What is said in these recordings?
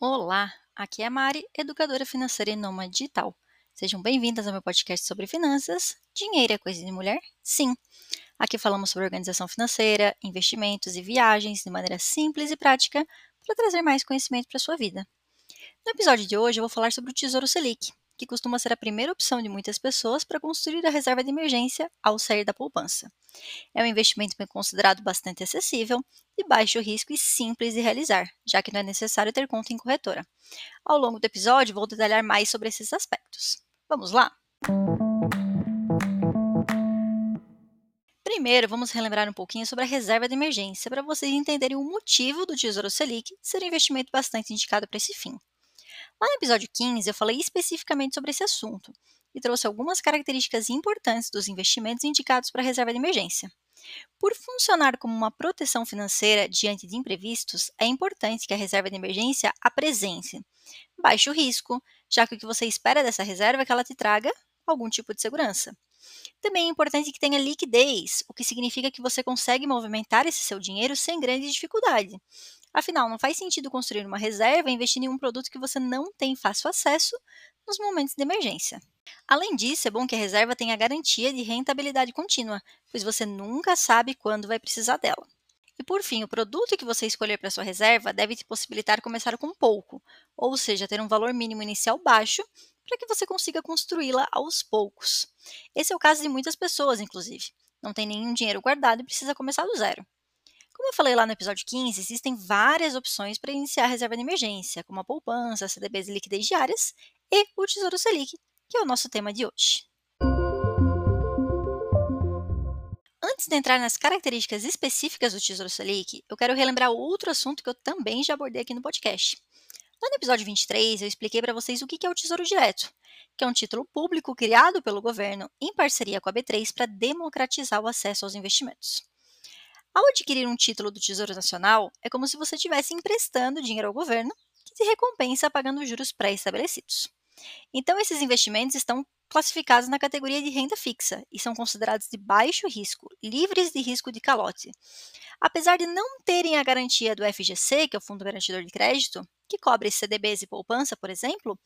Olá, aqui é a Mari, educadora financeira e nômade digital. Sejam bem-vindas ao meu podcast sobre finanças. Dinheiro é coisa de mulher? Sim. Aqui falamos sobre organização financeira, investimentos e viagens de maneira simples e prática para trazer mais conhecimento para a sua vida. No episódio de hoje eu vou falar sobre o Tesouro Selic, que costuma ser a primeira opção de muitas pessoas para construir a reserva de emergência ao sair da poupança. É um investimento considerado bastante acessível, de baixo risco e simples de realizar, já que não é necessário ter conta em corretora. Ao longo do episódio, vou detalhar mais sobre esses aspectos. Vamos lá? Primeiro, vamos relembrar um pouquinho sobre a reserva de emergência para vocês entenderem o motivo do Tesouro Selic ser um investimento bastante indicado para esse fim. Lá no episódio 15, eu falei especificamente sobre esse assunto e trouxe algumas características importantes dos investimentos indicados para a reserva de emergência. Por funcionar como uma proteção financeira diante de imprevistos, é importante que a reserva de emergência apresente baixo risco, já que o que você espera dessa reserva é que ela te traga algum tipo de segurança. Também é importante que tenha liquidez, o que significa que você consegue movimentar esse seu dinheiro sem grande dificuldade. Afinal, não faz sentido construir uma reserva investir em um produto que você não tem fácil acesso nos momentos de emergência. Além disso, é bom que a reserva tenha garantia de rentabilidade contínua, pois você nunca sabe quando vai precisar dela. E por fim, o produto que você escolher para sua reserva deve te possibilitar começar com pouco, ou seja, ter um valor mínimo inicial baixo para que você consiga construí-la aos poucos. Esse é o caso de muitas pessoas, inclusive. Não tem nenhum dinheiro guardado e precisa começar do zero. Como eu falei lá no episódio 15, existem várias opções para iniciar a reserva de emergência, como a poupança, CDBs e liquidez diárias e o Tesouro Selic, que é o nosso tema de hoje. Antes de entrar nas características específicas do Tesouro Selic, eu quero relembrar outro assunto que eu também já abordei aqui no podcast. Lá no episódio 23, eu expliquei para vocês o que é o Tesouro Direto, que é um título público criado pelo governo em parceria com a B3 para democratizar o acesso aos investimentos. Ao adquirir um título do Tesouro Nacional, é como se você estivesse emprestando dinheiro ao governo, que te recompensa pagando juros pré-estabelecidos. Então, esses investimentos estão classificados na categoria de renda fixa e são considerados de baixo risco, livres de risco de calote. Apesar de não terem a garantia do FGC, que é o Fundo Garantidor de Crédito, que cobre CDBs e poupança, por exemplo,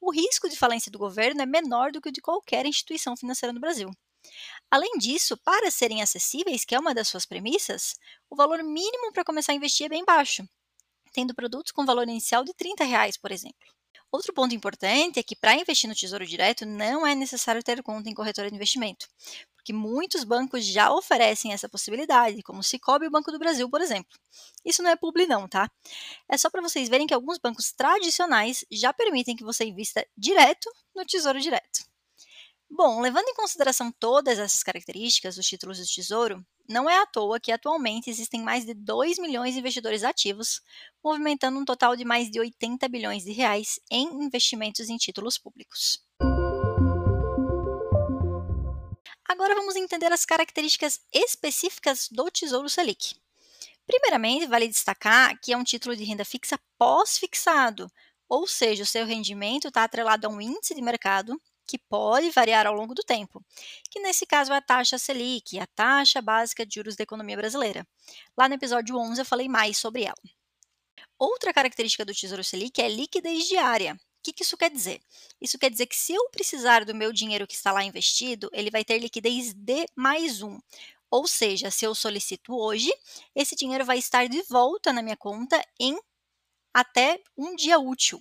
o risco de falência do governo é menor do que o de qualquer instituição financeira no Brasil. Além disso, para serem acessíveis, que é uma das suas premissas, o valor mínimo para começar a investir é bem baixo, tendo produtos com valor inicial de 30 reais, por exemplo. Outro ponto importante é que para investir no Tesouro Direto não é necessário ter conta em corretora de investimento, porque muitos bancos já oferecem essa possibilidade, como o Cicobi e o Banco do Brasil, por exemplo. Isso não é publi não, tá? É só para vocês verem que alguns bancos tradicionais já permitem que você invista direto no Tesouro Direto. Bom, levando em consideração todas essas características dos títulos do Tesouro, não é à toa que atualmente existem mais de 2 milhões de investidores ativos, movimentando um total de mais de 80 bilhões de reais em investimentos em títulos públicos. Agora vamos entender as características específicas do Tesouro Selic. Primeiramente, vale destacar que é um título de renda fixa pós-fixado, ou seja, o seu rendimento está atrelado a um índice de mercado que pode variar ao longo do tempo, que nesse caso é a taxa Selic, a taxa básica de juros da economia brasileira. Lá no episódio 11 eu falei mais sobre ela. Outra característica do Tesouro Selic é liquidez diária. O que isso quer dizer? Isso quer dizer que se eu precisar do meu dinheiro que está lá investido, ele vai ter liquidez de mais um. Ou seja, se eu solicito hoje, esse dinheiro vai estar de volta na minha conta em até um dia útil.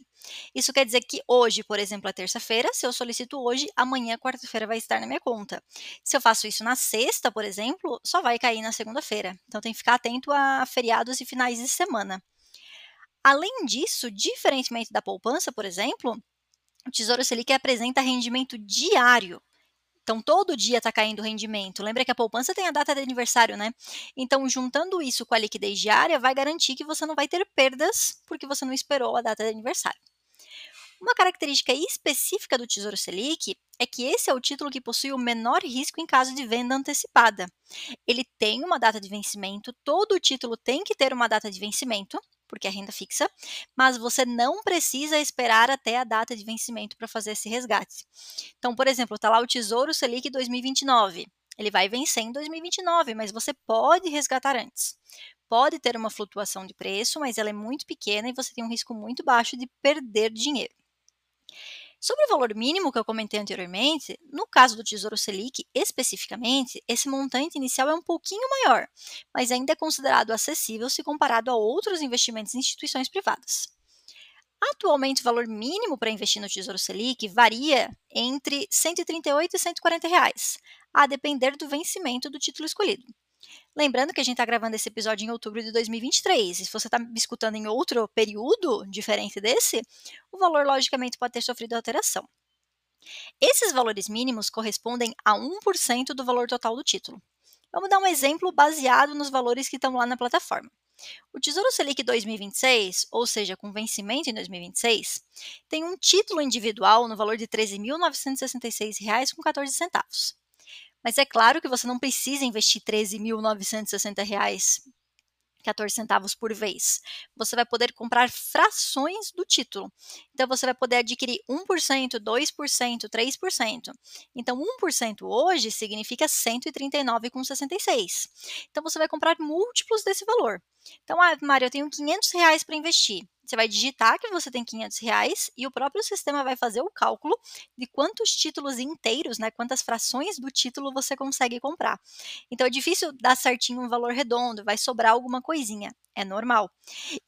Isso quer dizer que hoje, por exemplo, é terça-feira, se eu solicito hoje, amanhã, quarta-feira, vai estar na minha conta. Se eu faço isso na sexta, por exemplo, só vai cair na segunda-feira. Então tem que ficar atento a feriados e finais de semana. Além disso, diferentemente da poupança, por exemplo, o Tesouro Selic apresenta rendimento diário. Então, todo dia está caindo o rendimento. Lembra que a poupança tem a data de aniversário, né? Então, juntando isso com a liquidez diária, vai garantir que você não vai ter perdas porque você não esperou a data de aniversário. Uma característica específica do Tesouro Selic é que esse é o título que possui o menor risco em caso de venda antecipada. Ele tem uma data de vencimento, todo título tem que ter uma data de vencimento, porque é renda fixa, mas você não precisa esperar até a data de vencimento para fazer esse resgate. Então, por exemplo, está lá o Tesouro Selic 2029. Ele vai vencer em 2029, mas você pode resgatar antes. pode ter uma flutuação de preço, mas ela é muito pequena e você tem um risco muito baixo de perder dinheiro. Sobre o valor mínimo que eu comentei anteriormente, no caso do Tesouro Selic especificamente, esse montante inicial é um pouquinho maior, mas ainda é considerado acessível se comparado a outros investimentos em instituições privadas. Atualmente, o valor mínimo para investir no Tesouro Selic varia entre R$ 138 e 140 reais, a depender do vencimento do título escolhido. Lembrando que a gente está gravando esse episódio em outubro de 2023. E se você está me escutando em outro período diferente desse, o valor logicamente pode ter sofrido alteração. Esses valores mínimos correspondem a 1% do valor total do título. Vamos dar um exemplo baseado nos valores que estão lá na plataforma. O Tesouro Selic 2026, ou seja, com vencimento em 2026, tem um título individual no valor de R$ 13.966,14. Mas é claro que você não precisa investir R$ 13.960 14 centavos por vez. Você vai poder comprar frações do título. Então, você vai poder adquirir 1%, 2%, 3%. Então, 1% hoje significa 139,66. Então, você vai comprar múltiplos desse valor. Então, ah, Mário, eu tenho 500 reais para investir. Você vai digitar que você tem 500 reais e o próprio sistema vai fazer o cálculo de quantos títulos inteiros, né, quantas frações do título você consegue comprar. Então é difícil dar certinho um valor redondo, vai sobrar alguma coisinha, é normal.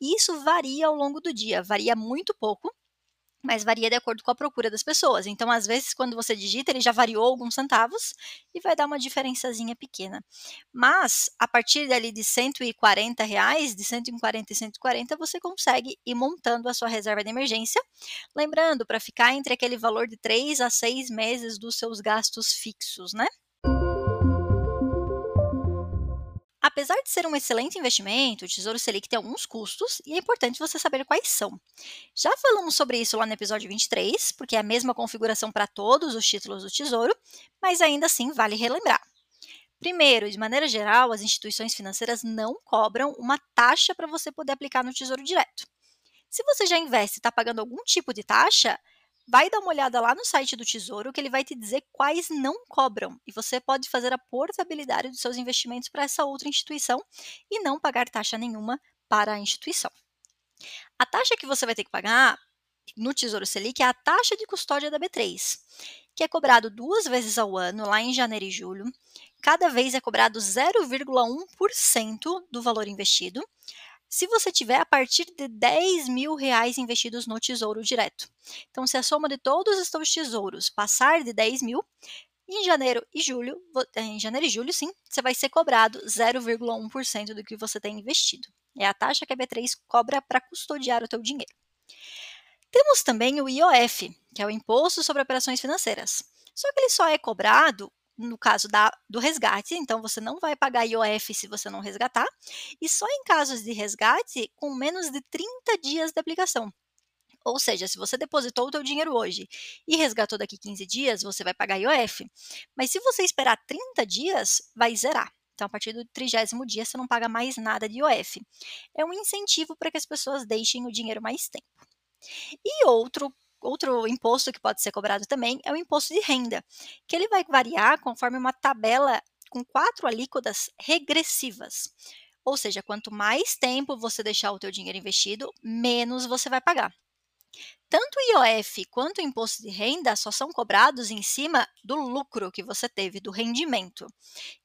Isso varia ao longo do dia, varia muito pouco, mas varia de acordo com a procura das pessoas. Então, às vezes, quando você digita, ele já variou alguns centavos e vai dar uma diferençazinha pequena. Mas, a partir dali de 140 reais, de 140 e 140, você consegue ir montando a sua reserva de emergência. Lembrando, para ficar entre aquele valor de 3 a 6 meses dos seus gastos fixos, né? Apesar de ser um excelente investimento, o Tesouro Selic tem alguns custos e é importante você saber quais são. Já falamos sobre isso lá no episódio 23, porque é a mesma configuração para todos os títulos do Tesouro, mas ainda assim vale relembrar. Primeiro, de maneira geral, as instituições financeiras não cobram uma taxa para você poder aplicar no Tesouro Direto. Se você já investe e está pagando algum tipo de taxa, vai dar uma olhada lá no site do Tesouro que ele vai te dizer quais não cobram e você pode fazer a portabilidade dos seus investimentos para essa outra instituição e não pagar taxa nenhuma para a instituição. A taxa que você vai ter que pagar no Tesouro Selic é a taxa de custódia da B3, que é cobrado duas vezes ao ano, lá em janeiro e julho. Cada vez é cobrado 0,1% do valor investido, se você tiver a partir de 10 mil reais investidos no Tesouro Direto. Então, se a soma de todos os seus tesouros passar de 10 mil, em janeiro e julho, eh, em janeiro e julho, sim, você vai ser cobrado 0,1% do que você tem investido. É a taxa que a B3 cobra para custodiar o teu dinheiro. Temos também o IOF, que é o Imposto sobre Operações Financeiras. Só que ele só é cobrado no caso da, do resgate, então você não vai pagar IOF se você não resgatar, e só em casos de resgate com menos de 30 dias de aplicação. Ou seja, se você depositou o teu dinheiro hoje e resgatou daqui 15 dias, você vai pagar IOF. Mas se você esperar 30 dias, vai zerar. Então, a partir do trigésimo dia, você não paga mais nada de IOF. É um incentivo para que as pessoas deixem o dinheiro mais tempo. E outro outro imposto que pode ser cobrado também é o imposto de renda, que ele vai variar conforme uma tabela com quatro alíquotas regressivas. Ou seja, quanto mais tempo você deixar o teu dinheiro investido, menos você vai pagar. Tanto o IOF quanto o imposto de renda só são cobrados em cima do lucro que você teve, do rendimento.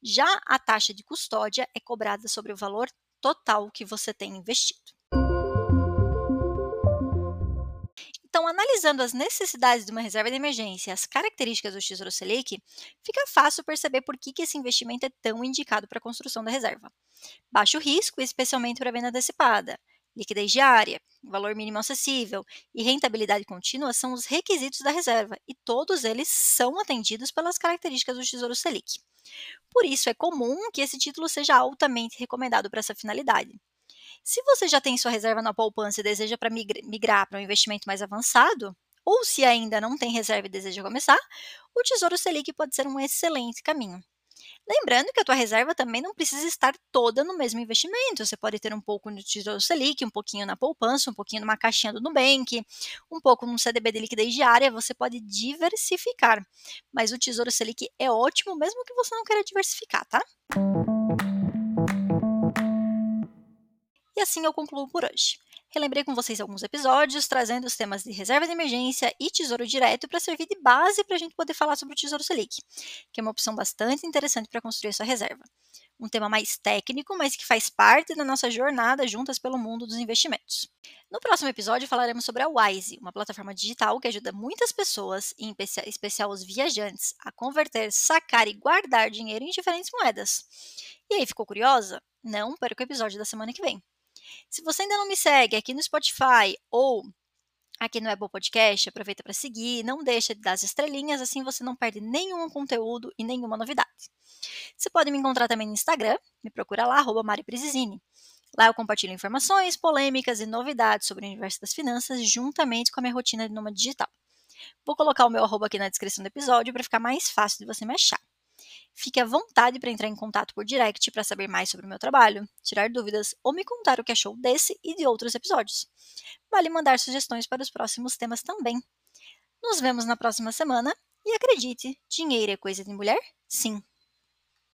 Já a taxa de custódia é cobrada sobre o valor total que você tem investido. Analisando as necessidades de uma reserva de emergência e as características do Tesouro Selic, fica fácil perceber por que, que esse investimento é tão indicado para a construção da reserva. Baixo risco, especialmente para venda antecipada, liquidez diária, valor mínimo acessível e rentabilidade contínua são os requisitos da reserva, e todos eles são atendidos pelas características do Tesouro Selic. Por isso, é comum que esse título seja altamente recomendado para essa finalidade. Se você já tem sua reserva na poupança e deseja para migrar para um investimento mais avançado, ou se ainda não tem reserva e deseja começar, o Tesouro Selic pode ser um excelente caminho. Lembrando que a tua reserva também não precisa estar toda no mesmo investimento. Você pode ter um pouco no Tesouro Selic, um pouquinho na poupança, um pouquinho numa caixinha do Nubank, um pouco num CDB de liquidez diária. Você pode diversificar. Mas o Tesouro Selic é ótimo mesmo que você não queira diversificar, tá? E assim eu concluo por hoje. Relembrei com vocês alguns episódios, trazendo os temas de reserva de emergência e tesouro direto para servir de base para a gente poder falar sobre o Tesouro Selic, que é uma opção bastante interessante para construir sua reserva. Um tema mais técnico, mas que faz parte da nossa jornada juntas pelo mundo dos investimentos. No próximo episódio falaremos sobre a Wise, uma plataforma digital que ajuda muitas pessoas, em especial os viajantes, a converter, sacar e guardar dinheiro em diferentes moedas. E aí, ficou curiosa? Não perca o episódio da semana que vem. Se você ainda não me segue aqui no Spotify ou aqui no Apple Podcast, aproveita para seguir, não deixa de dar as estrelinhas, assim você não perde nenhum conteúdo e nenhuma novidade. Você pode me encontrar também no Instagram, me procura lá, arroba Lá eu compartilho informações, polêmicas e novidades sobre o universo das finanças, juntamente com a minha rotina de nômade digital. Vou colocar o meu arroba aqui na descrição do episódio para ficar mais fácil de você me achar. Fique à vontade para entrar em contato por direct para saber mais sobre o meu trabalho, tirar dúvidas ou me contar o que achou desse e de outros episódios. Vale mandar sugestões para os próximos temas também. Nos vemos na próxima semana e acredite, dinheiro é coisa de mulher? Sim.